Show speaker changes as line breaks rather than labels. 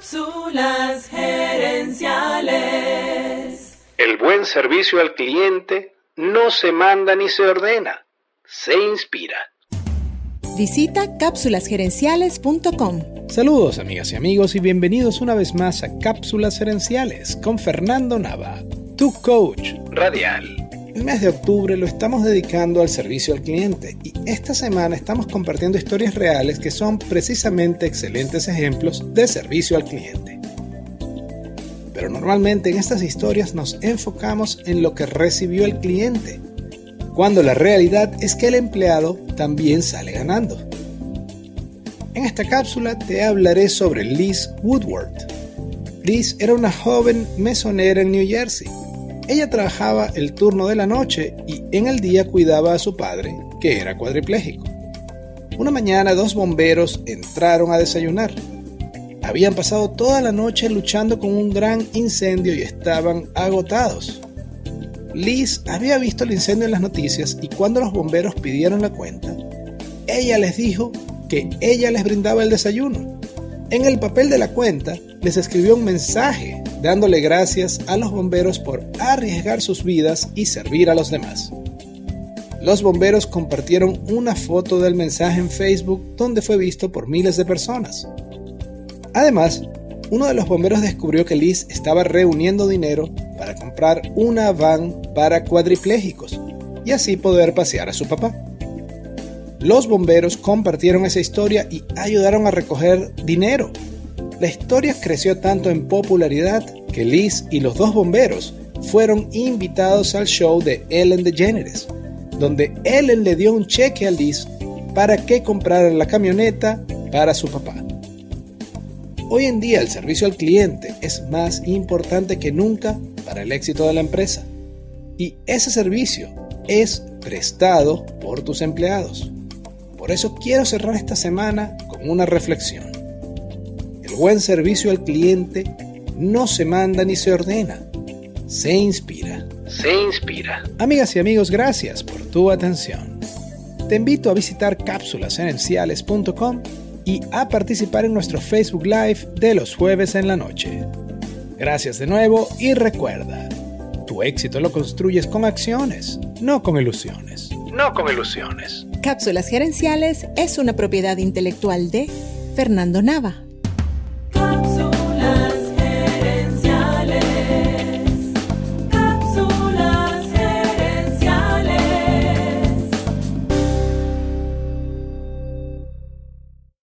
Cápsulas gerenciales.
El buen servicio al cliente no se manda ni se ordena, se inspira.
Visita cápsulasgerenciales.com.
Saludos amigas y amigos y bienvenidos una vez más a Cápsulas Gerenciales con Fernando Nava, tu coach radial. El mes de octubre lo estamos dedicando al servicio al cliente y esta semana estamos compartiendo historias reales que son precisamente excelentes ejemplos de servicio al cliente. Pero normalmente en estas historias nos enfocamos en lo que recibió el cliente, cuando la realidad es que el empleado también sale ganando. En esta cápsula te hablaré sobre Liz Woodward. Liz era una joven mesonera en New Jersey ella trabajaba el turno de la noche y en el día cuidaba a su padre, que era cuadripléjico. Una mañana dos bomberos entraron a desayunar. Habían pasado toda la noche luchando con un gran incendio y estaban agotados. Liz había visto el incendio en las noticias y cuando los bomberos pidieron la cuenta, ella les dijo que ella les brindaba el desayuno. En el papel de la cuenta les escribió un mensaje dándole gracias a los bomberos por arriesgar sus vidas y servir a los demás. Los bomberos compartieron una foto del mensaje en Facebook donde fue visto por miles de personas. Además, uno de los bomberos descubrió que Liz estaba reuniendo dinero para comprar una van para cuadriplégicos y así poder pasear a su papá. Los bomberos compartieron esa historia y ayudaron a recoger dinero la historia creció tanto en popularidad que Liz y los dos bomberos fueron invitados al show de Ellen DeGeneres, donde Ellen le dio un cheque a Liz para que comprara la camioneta para su papá. Hoy en día el servicio al cliente es más importante que nunca para el éxito de la empresa. Y ese servicio es prestado por tus empleados. Por eso quiero cerrar esta semana con una reflexión buen servicio al cliente no se manda ni se ordena, se inspira.
Se inspira.
Amigas y amigos, gracias por tu atención. Te invito a visitar cápsulasenenciales.com y a participar en nuestro Facebook Live de los jueves en la noche. Gracias de nuevo y recuerda, tu éxito lo construyes con acciones, no con ilusiones.
No con ilusiones.
Cápsulas Gerenciales es una propiedad intelectual de Fernando Nava.